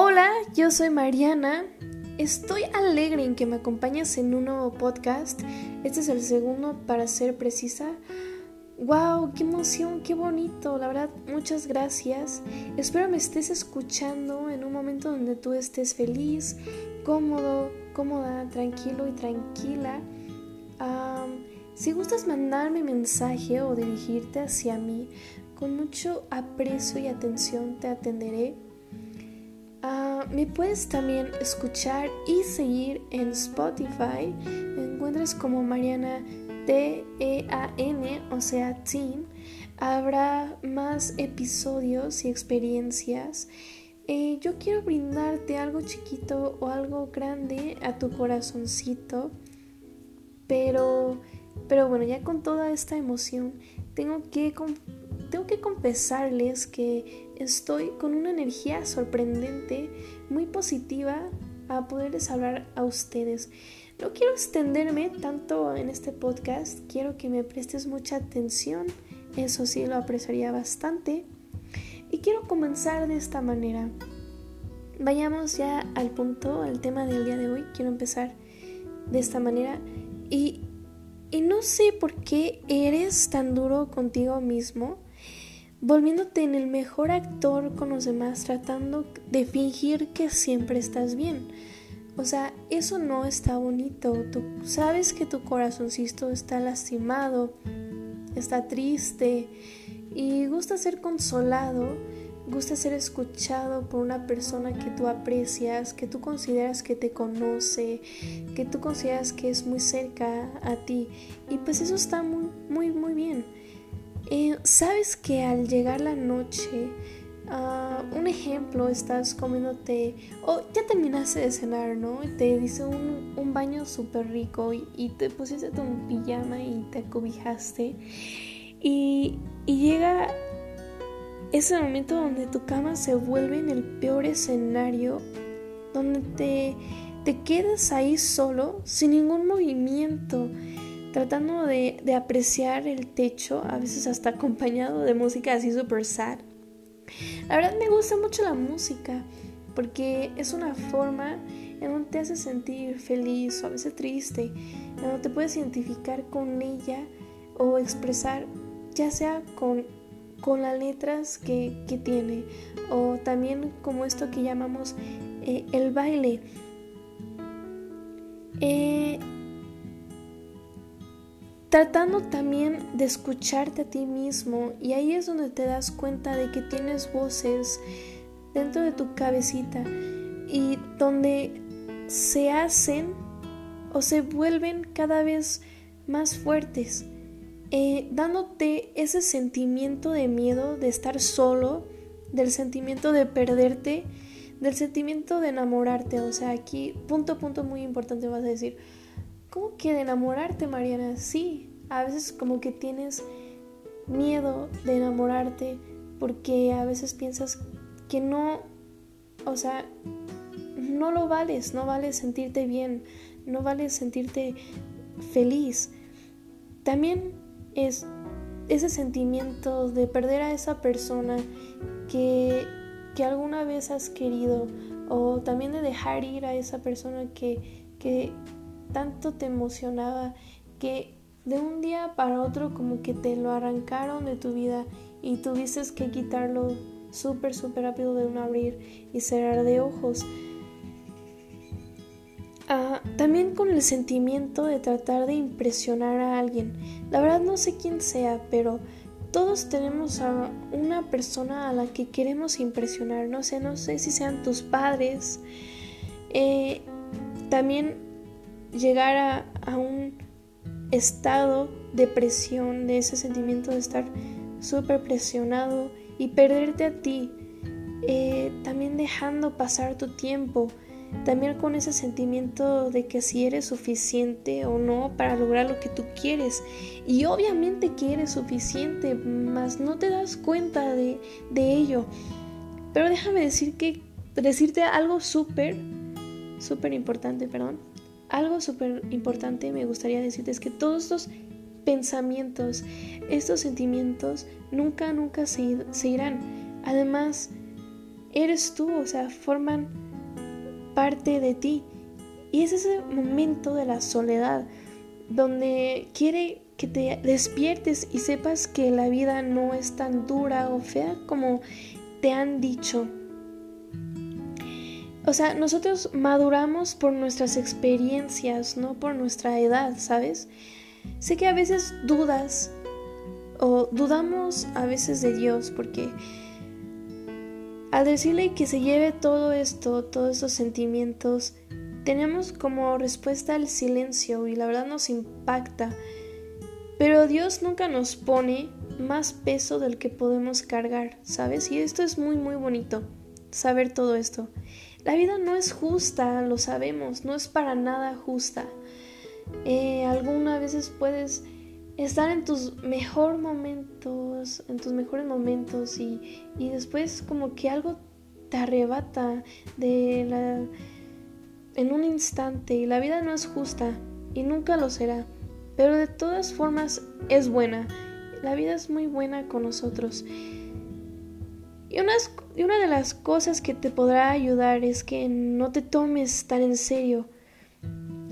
Hola, yo soy Mariana. Estoy alegre en que me acompañes en un nuevo podcast. Este es el segundo para ser precisa. ¡Wow! ¡Qué emoción! ¡Qué bonito! La verdad, muchas gracias. Espero me estés escuchando en un momento donde tú estés feliz, cómodo, cómoda, tranquilo y tranquila. si gustas mandarme mensaje o dirigirte hacia mí, con mucho aprecio y atención te atenderé. Me puedes también escuchar y seguir en Spotify. Me encuentras como Mariana T-E-A-N, o sea, Teen. Habrá más episodios y experiencias. Eh, yo quiero brindarte algo chiquito o algo grande a tu corazoncito. Pero, pero bueno, ya con toda esta emoción, tengo que tengo que confesarles que estoy con una energía sorprendente, muy positiva a poderles hablar a ustedes. No quiero extenderme tanto en este podcast, quiero que me prestes mucha atención, eso sí lo apreciaría bastante. Y quiero comenzar de esta manera. Vayamos ya al punto, al tema del día de hoy. Quiero empezar de esta manera. Y, y no sé por qué eres tan duro contigo mismo volviéndote en el mejor actor con los demás, tratando de fingir que siempre estás bien. O sea, eso no está bonito. Tú sabes que tu corazoncito está lastimado, está triste y gusta ser consolado, gusta ser escuchado por una persona que tú aprecias, que tú consideras que te conoce, que tú consideras que es muy cerca a ti. Y pues eso está muy, muy, muy bien. Eh, Sabes que al llegar la noche, ah, un ejemplo, estás comiéndote, o ya terminaste de cenar, ¿no? Te dice un, un baño súper rico y, te pusiste tu pijama y te acobijaste. Y, y llega ese momento donde tu cama se vuelve en el peor escenario, donde te, te quedas ahí solo, sin ningún movimiento tratando de, apreciar el techo, a veces hasta acompañado de música así super sad. La verdad me gusta mucho la música porque es una forma en donde te hace sentir feliz o a veces triste, en donde te puedes identificar con ella o expresar, ya sea con, con las letras que, tiene o también como esto que llamamos eh, el baile. Eh, tratando también de escucharte a ti mismo y ahí es donde te das cuenta de que tienes voces dentro de tu cabecita y donde se hacen o se vuelven cada vez más fuertes, eh, dándote ese sentimiento de miedo de estar solo, del sentimiento de perderte, del sentimiento de enamorarte. O sea, aquí, punto, punto muy importante vas a decir, ¿Cómo que de enamorarte, Mariana? Sí, a veces como que tienes miedo de enamorarte porque a veces piensas que no, o sea, no lo vales, no vale sentirte bien, no vale sentirte feliz. También es ese sentimiento de perder a esa persona que, que alguna vez has querido o también de dejar ir a esa persona que, que tanto te emocionaba que de un día para otro como que te lo arrancaron de tu vida y tuviste que quitarlo súper, súper rápido de un abrir y cerrar de ojos. Ah, también con el sentimiento de tratar de impresionar a alguien. La verdad no sé quién sea, pero todos tenemos a una persona a la que queremos impresionar. No sé, no sé si sean tus padres. Eh, también llegar a, un estado de presión, de ese sentimiento de estar súper presionado y perderte a ti, eh, también dejando pasar tu tiempo, también con ese sentimiento de que si eres suficiente o no para lograr lo que tú quieres. Y obviamente que eres suficiente, mas no te das cuenta de, de ello. Pero déjame decir que, decirte algo súper, súper importante, perdón algo súper importante me gustaría decirte es que todos estos pensamientos, estos sentimientos nunca, nunca se, irán. Además, eres tú, o sea, forman parte de ti. Y es ese momento de la soledad donde quiere que te despiertes y sepas que la vida no es tan dura o fea como te han dicho. O sea, nosotros maduramos por nuestras experiencias, no por nuestra edad, ¿sabes? Sé que a veces dudas o dudamos a veces de Dios porque al decirle que se lleve todo esto, todos esos sentimientos, tenemos como respuesta el silencio y la verdad nos impacta. Pero Dios nunca nos pone más peso del que podemos cargar, ¿sabes? Y esto es muy, muy bonito, saber todo esto. La vida no es justa, lo sabemos, no es para nada justa. Eh, algunas veces puedes estar en tus mejores momentos, en tus mejores momentos y, y después como que algo te arrebata de la en un instante y la vida no es justa y nunca lo será, pero de todas formas es buena. La vida es muy buena con nosotros. Y, una de las cosas que te podrá ayudar es que no te tomes tan en serio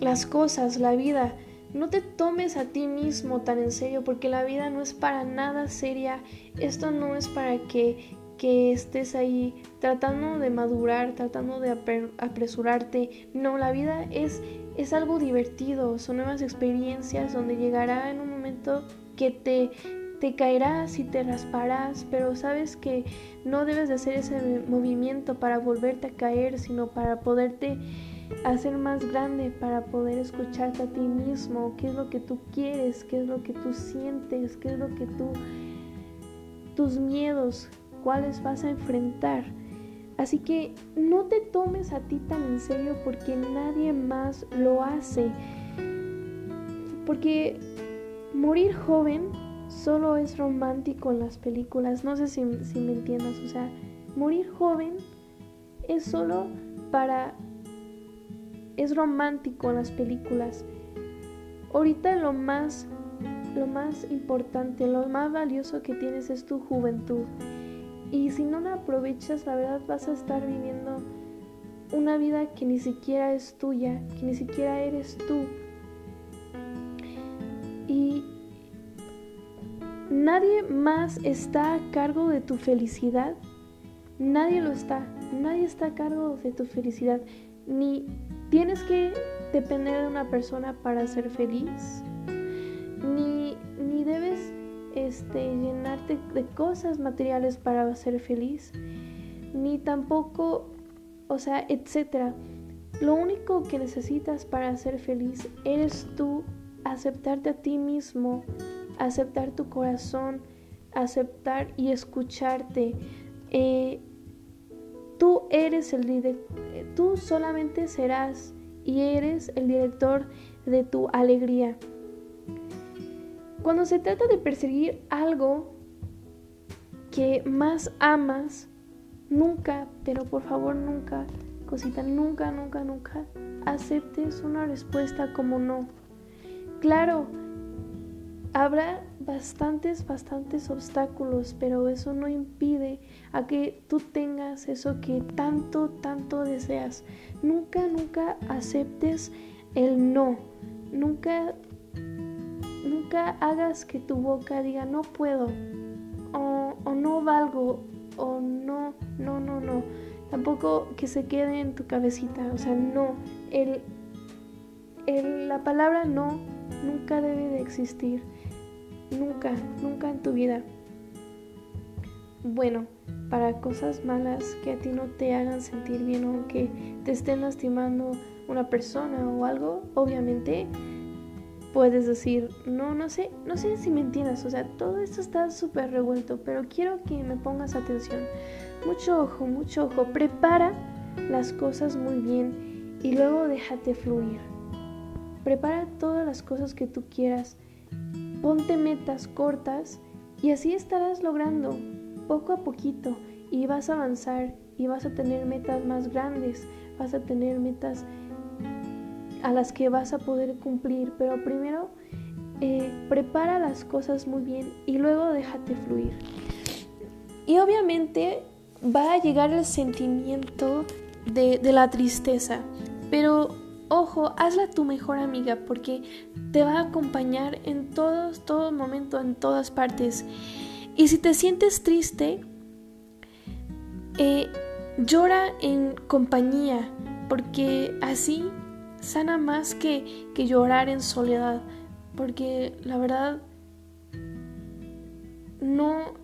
las cosas, la vida. No te tomes a ti mismo tan en serio porque la vida no es para nada seria. Esto no es para que que estés ahí tratando de madurar, tratando de apresurarte. No, la vida es, es algo divertido, son nuevas experiencias donde llegará en un momento que te, te caerás y te rasparás, pero sabes que no debes de hacer ese movimiento para volverte a caer, sino para poderte hacer más grande, para poder escucharte a ti mismo, qué es lo que tú quieres, qué es lo que tú sientes, qué es lo que tú, tus miedos, cuales vas a enfrentar. Así que no te tomes a ti tan en serio porque nadie más lo hace. Porque morir joven solo es romántico en las películas. No sé si, si me entiendas. O sea, morir joven es solo para... Es romántico en las películas. Ahorita lo más, lo más importante, lo más valioso que tienes es tu juventud. Y si no la aprovechas, la verdad vas a estar viviendo una vida que ni siquiera es tuya, que ni siquiera eres tú. Nadie más está a cargo de tu felicidad. Nadie lo está. Nadie está a cargo de tu felicidad. Ni tienes que depender de una persona para ser feliz. Ni, ni debes este, llenarte de cosas materiales para ser feliz, ni tampoco, o sea, etcétera. Lo único que necesitas para ser feliz eres tú, aceptarte a ti mismo, aceptar tu corazón, aceptar y escucharte. Eh, tú eres el director, tú solamente serás y eres el director de tu alegría. Cuando se trata de perseguir algo que más amas, nunca, pero por favor nunca, cosita, nunca, nunca, nunca aceptes una respuesta como no. Claro, habrá bastantes, bastantes obstáculos, pero eso no impide a que tú tengas eso que tanto, tanto deseas. Nunca, nunca aceptes el no. Nunca Nunca hagas que tu boca diga no puedo o, no valgo o no, no, no, no. Tampoco que se quede en tu cabecita, o sea, no. El, la palabra no nunca debe de existir. Nunca, nunca en tu vida. Bueno, para cosas malas que a ti no te hagan sentir bien o que te estén lastimando una persona o algo, obviamente puedes decir, no, no sé, no sé si me entiendes, o sea, todo esto está súper revuelto, pero quiero que me pongas atención. Mucho ojo, mucho ojo, prepara las cosas muy bien y luego déjate fluir. Prepara todas las cosas que tú quieras, ponte metas cortas y así estarás logrando poco a poquito y vas a avanzar y vas a tener metas más grandes, vas a tener metas a las que vas a poder cumplir, pero primero eh, prepara las cosas muy bien y luego déjate fluir. Y obviamente va a llegar el sentimiento de, de la tristeza. Pero ojo, hazla tu mejor amiga porque te va a acompañar en todos, todo momento, en todas partes. Y si te sientes triste, eh, llora en compañía, porque así sana más que, que llorar en soledad, porque la verdad no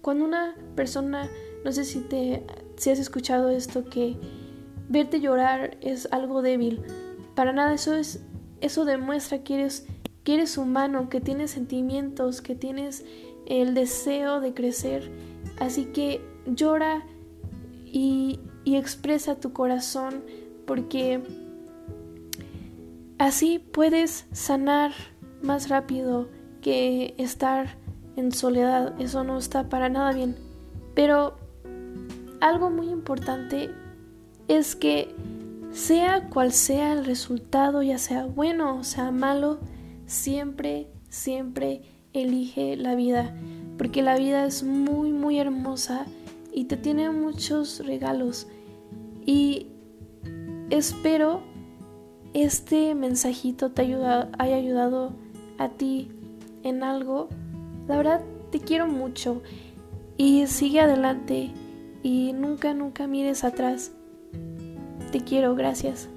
cuando una persona no sé si te si has escuchado esto que verte llorar es algo débil para nada eso es eso demuestra que eres que eres humano que tienes sentimientos que tienes el deseo de crecer así que llora y, y expresa tu corazón porque así puedes sanar más rápido que estar en soledad. Eso no está para nada bien. Pero algo muy importante es que sea cual sea el resultado, ya sea bueno o sea malo, siempre, siempre elige la vida. Porque la vida es muy, muy hermosa y te tiene muchos regalos. Y espero este mensajito te haya ayudado a ti en algo la verdad, te quiero mucho y sigue adelante y nunca, nunca mires atrás. Te quiero, gracias.